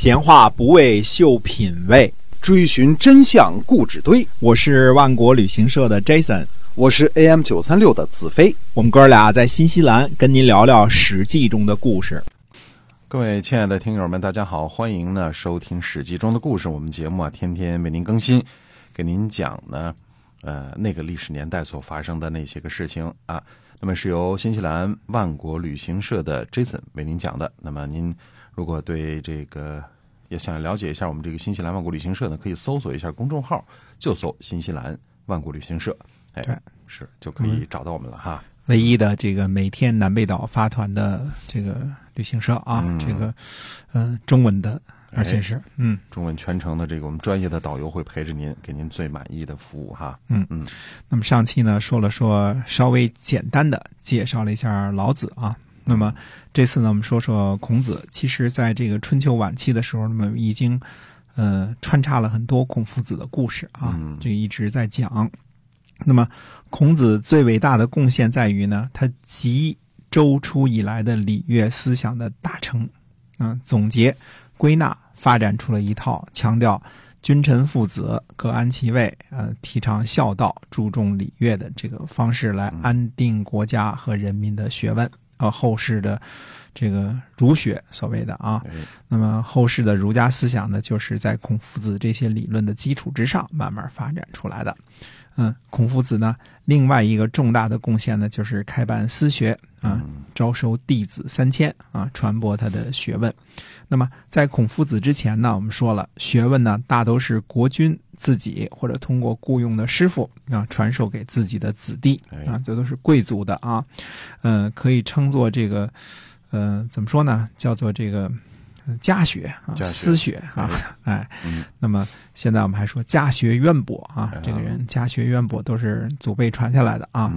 闲话不为秀品味，追寻真相故纸堆。我是万国旅行社的 Jason，我是 AM 九三六的子飞。我们哥俩在新西兰跟您聊聊《史记》中的故事。各位亲爱的听友们，大家好，欢迎呢收听《史记》中的故事。我们节目啊，天天为您更新，给您讲呢，呃，那个历史年代所发生的那些个事情啊。那么是由新西兰万国旅行社的 Jason 为您讲的。那么您如果对这个也想了解一下我们这个新西兰万国旅行社呢，可以搜索一下公众号，就搜“新西兰万国旅行社”，哎，是就可以找到我们了哈。唯一的这个每天南北岛发团的这个旅行社啊，这个嗯中文的。而且是嗯，中文全程的这个我们专业的导游会陪着您，给您最满意的服务哈。嗯嗯。那么上期呢说了说，稍微简单的介绍了一下老子啊。那么这次呢，我们说说孔子。其实，在这个春秋晚期的时候，那么已经呃穿插了很多孔夫子的故事啊，就一直在讲。那么孔子最伟大的贡献在于呢，他集周初以来的礼乐思想的大成啊，总结。归纳发展出了一套强调君臣父子各安其位，呃，提倡孝道、注重礼乐的这个方式来安定国家和人民的学问，呃，后世的这个儒学所谓的啊，那么后世的儒家思想呢，就是在孔夫子这些理论的基础之上慢慢发展出来的。嗯，孔夫子呢，另外一个重大的贡献呢，就是开办私学啊，招收弟子三千啊，传播他的学问。那么，在孔夫子之前呢，我们说了，学问呢，大都是国君自己或者通过雇佣的师傅啊，传授给自己的子弟啊，这都是贵族的啊，嗯，可以称作这个，呃，怎么说呢？叫做这个。家学啊，私学啊，哎，那么现在我们还说家学渊博啊，这个人家学渊博都是祖辈传下来的啊。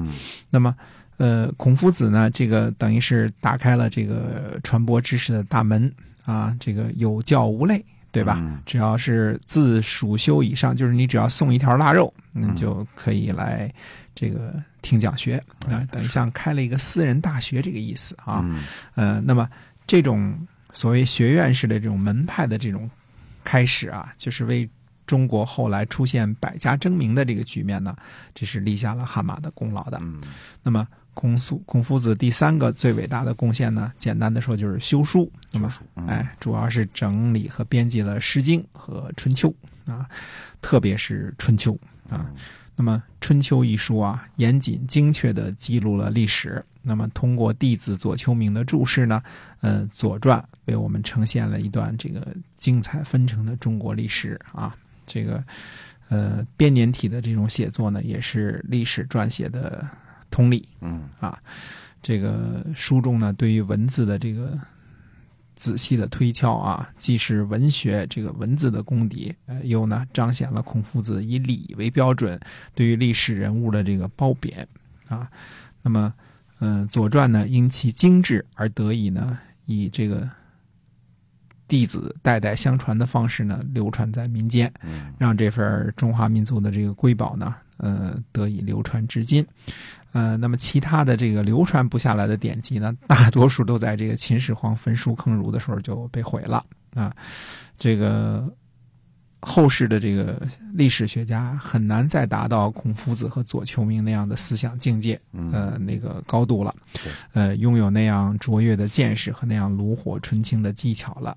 那么，呃，孔夫子呢，这个等于是打开了这个传播知识的大门啊，这个有教无类，对吧？只要是自蜀修以上，就是你只要送一条腊肉，你就可以来这个听讲学啊，等于像开了一个私人大学这个意思啊。呃，那么这种。所谓学院式的这种门派的这种开始啊，就是为中国后来出现百家争鸣的这个局面呢，这是立下了汗马的功劳的。那么孔苏孔夫子第三个最伟大的贡献呢，简单的说就是修书。那么，哎，主要是整理和编辑了《诗经》和《春秋》啊，特别是《春秋》啊。那么《春秋》一书啊，严谨精确地记录了历史。那么通过弟子左丘明的注释呢，呃，《左传》为我们呈现了一段这个精彩纷呈的中国历史啊。这个呃编年体的这种写作呢，也是历史撰写的通例。嗯啊，这个书中呢，对于文字的这个。仔细的推敲啊，既是文学这个文字的功底，呃，又呢彰显了孔夫子以礼为标准对于历史人物的这个褒贬啊。那么，嗯，《左传》呢因其精致而得以呢以这个弟子代代相传的方式呢流传在民间，让这份中华民族的这个瑰宝呢，呃，得以流传至今。呃，那么其他的这个流传不下来的典籍呢，大多数都在这个秦始皇焚书坑儒的时候就被毁了啊。这个后世的这个历史学家很难再达到孔夫子和左丘明那样的思想境界，呃，那个高度了，呃，拥有那样卓越的见识和那样炉火纯青的技巧了。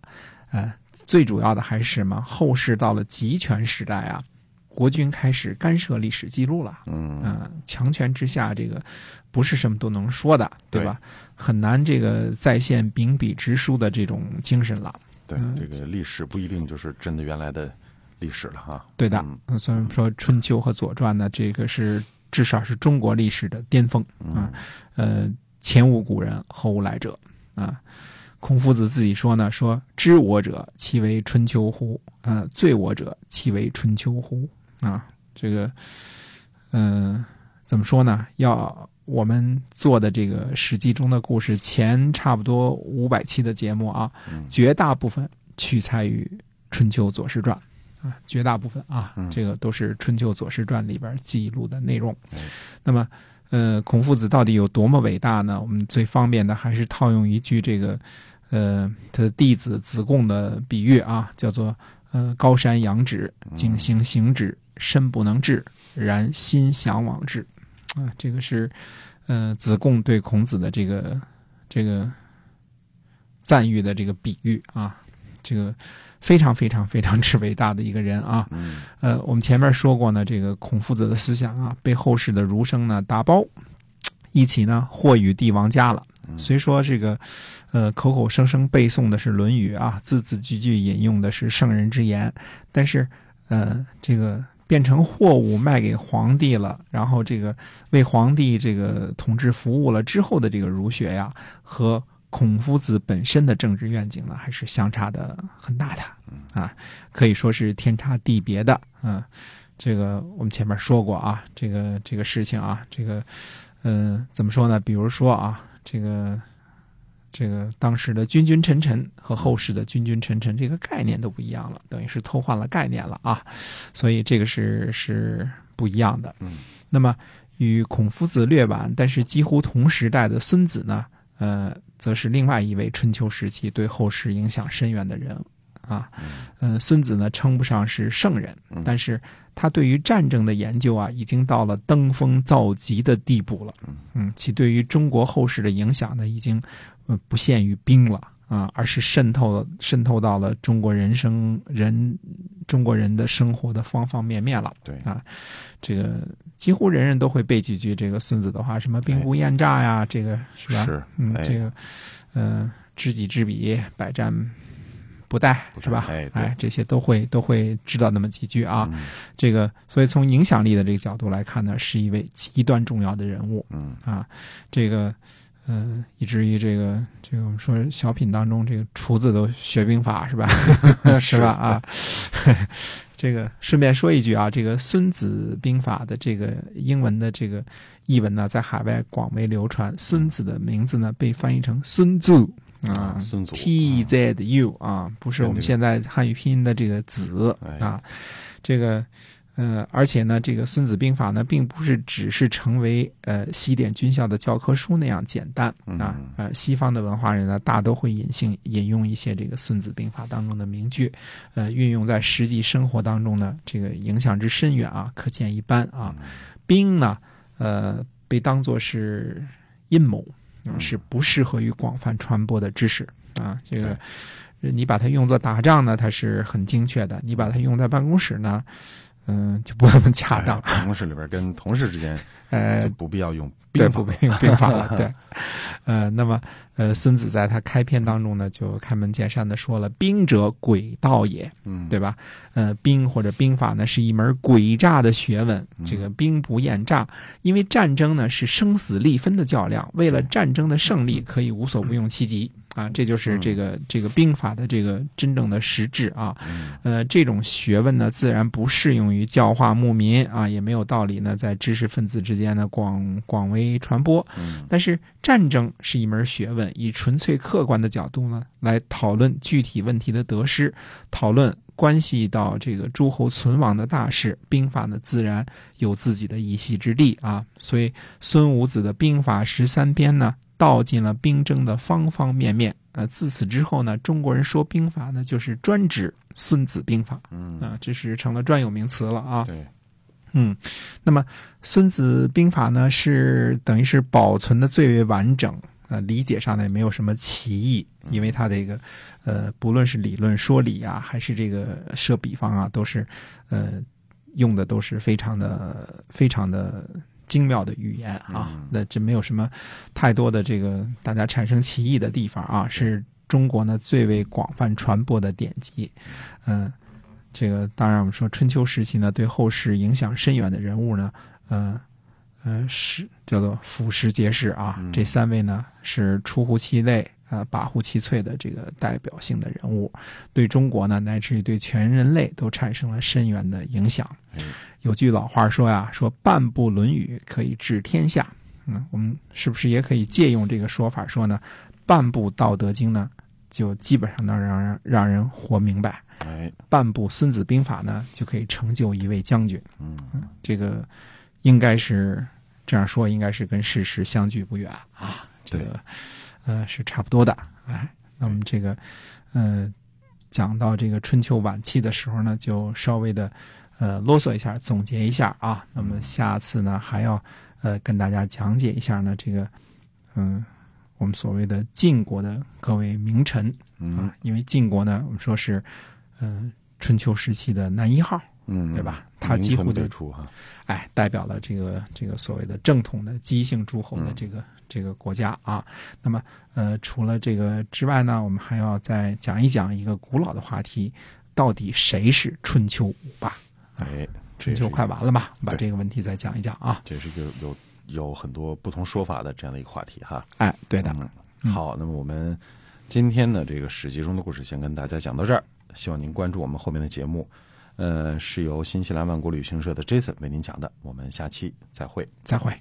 呃，最主要的还是什么？后世到了集权时代啊。国君开始干涉历史记录了，嗯，强权之下，这个不是什么都能说的，对吧？很难这个再现秉笔直书的这种精神了。对，这个历史不一定就是真的原来的历史了哈。对的，虽然说《春秋》和《左传》呢，这个是至少是中国历史的巅峰啊。呃，前无古人，后无来者啊。孔夫子自己说呢，说知我者，其为春秋乎？啊，罪我者，其为春秋乎？啊，这个，嗯，怎么说呢？要我们做的这个《史记》中的故事，前差不多五百期的节目啊，绝大部分取材于《春秋左氏传》啊，绝大部分啊，这个都是《春秋左氏传》里边记录的内容。那么，呃，孔夫子到底有多么伟大呢？我们最方便的还是套用一句这个，呃他的弟子子贡的比喻啊，叫做呃高山仰止，景行行止，身不能至，然心向往之。啊，这个是呃子贡对孔子的这个这个赞誉的这个比喻啊，这个非常非常非常之伟大的一个人啊。嗯呃，我们前面说过呢，这个孔夫子的思想啊，被后世的儒生呢打包一起呢或与帝王家了。虽说这个呃口口声声背诵的是《论语》啊，字字句句引用的是圣人之言，但是呃这个变成货物卖给皇帝了，然后这个为皇帝这个统治服务了之后的这个儒学呀，和孔夫子本身的政治愿景呢，还是相差的很大的啊，可以说是天差地别的。嗯、这个我们前面说过啊，这个这个事情啊，这个嗯、呃怎么说呢？比如说啊，这个这个当时的君君臣臣和后世的君君臣臣这个概念都不一样了，等于是偷换了概念了啊，所以这个是是不一样的。嗯，那么与孔夫子略晚，但是几乎同时代的孙子呢，呃，则是另外一位春秋时期对后世影响深远的人啊。嗯、孙子呢称不上是圣人，但是他对于战争的研究啊，已经到了登峰造极的地步了。嗯，其对于中国后世的影响呢，已经呃不限于兵了啊，而是渗透渗透到了中国人生人中国人的生活的方方面面了。对啊，这个几乎人人都会背几句这个孙子的话，什么兵不厌诈呀，这个是吧？是嗯，哎这个，呃，知己知彼，百战不殆，是吧？哎对这些都会都会知道那么几句啊。嗯这个，所以从影响力的这个角度来看呢，是一位极端重要的人物嗯啊。这个，呃，以至于这个这个我们说小品当中，这个厨子都学兵法 是吧？是吧？啊，这个顺便说一句啊，这个《孙子兵法》的这个英文的这个译文呢，在海外广为流传。孙子的名字呢，被翻译成孙祖啊，孙祖 T Z U 啊，不是我们现在汉语拼音的这个子哎啊，这个呃，而且呢，这个《孙子兵法》呢，并不是只是成为呃西点军校的教科书那样简单啊嗯，呃，西方的文化人呢，大都会引性引用一些这个《孙子兵法》当中的名句，呃，运用在实际生活当中呢，这个影响之深远啊，可见一斑啊。兵呢，呃，被当作是阴谋，嗯是不适合于广泛传播的知识啊。这个呃你把它用作打仗呢，它是很精确的；你把它用在办公室呢，嗯、就不那么恰当哎。办公室里边跟同事之间 呃，不必要用对，兵法不用兵法了，对。呃，那么呃，孙子在他开篇当中呢，就开门见山的说了：“兵者，诡道也。”嗯，对吧？呃，兵或者兵法呢，是一门诡诈的学问。嗯这个兵不厌诈，因为战争呢是生死立分的较量，为了战争的胜利，可以无所不用其极啊！这就是这个这个兵法的这个真正的实质啊。呃，这种学问呢，自然不适用于教化牧民啊，也没有道理呢在知识分子之间呢广广为传播。嗯但是战争是一门学问，以纯粹客观的角度呢来讨论具体问题的得失，讨论关系到这个诸侯存亡的大事，兵法呢自然有自己的一席之地啊。所以孙武子的兵法十三篇呢，道尽了兵争的方方面面。呃，自此之后呢，中国人说兵法呢，就是专指《孙子兵法》嗯啊，这是成了专有名词了啊。对，嗯，那么《孙子兵法》呢，是等于是保存的最为完整，呃，理解上呢也没有什么歧义，因为它这个，呃，不论是理论说理啊，还是这个设比方啊，都是，呃，用的都是非常的非常的精妙的语言啊，那这没有什么太多的这个大家产生歧义的地方啊，是中国呢最为广泛传播的典籍，嗯、这个当然，我们说春秋时期呢，对后世影响深远的人物呢，呃，呃，是叫做俯拾皆是啊。嗯这三位呢是出乎其类，呃，跋扈其萃的这个代表性的人物，对中国呢，乃至于对全人类都产生了深远的影响。哎有句老话说呀，说半部《论语》可以治天下。嗯，我们是不是也可以借用这个说法说呢？半部《道德经》呢，就基本上能让人让人活明白。哎，半部《孙子兵法》呢，就可以成就一位将军。嗯这个应该是这样说，应该是跟事实相距不远啊。这个呃是差不多的。哎，那么这个，呃，讲到这个春秋晚期的时候呢，就稍微的呃啰嗦一下，总结一下啊。那么下次呢，还要呃跟大家讲解一下呢，这个嗯，我们所谓的晋国的各位名臣嗯啊，因为晋国呢，我们说是呃春秋时期的男一号，嗯，对吧？他几乎就出哈。哎，代表了这个这个所谓的正统的姬姓诸侯的这个、这个国家啊。那么，呃，除了这个之外呢，我们还要再讲一讲一个古老的话题，到底谁是春秋五霸？哎，这春秋快完了嘛，把这个问题再讲一讲啊。这是一个有有很多不同说法的这样的一个话题哈。哎，对的，嗯，好，那么我们今天的这个史记中的故事先跟大家讲到这儿，希望您关注我们后面的节目。呃，是由新西兰万国旅行社的 Jason 为您讲的，我们下期再会。再会。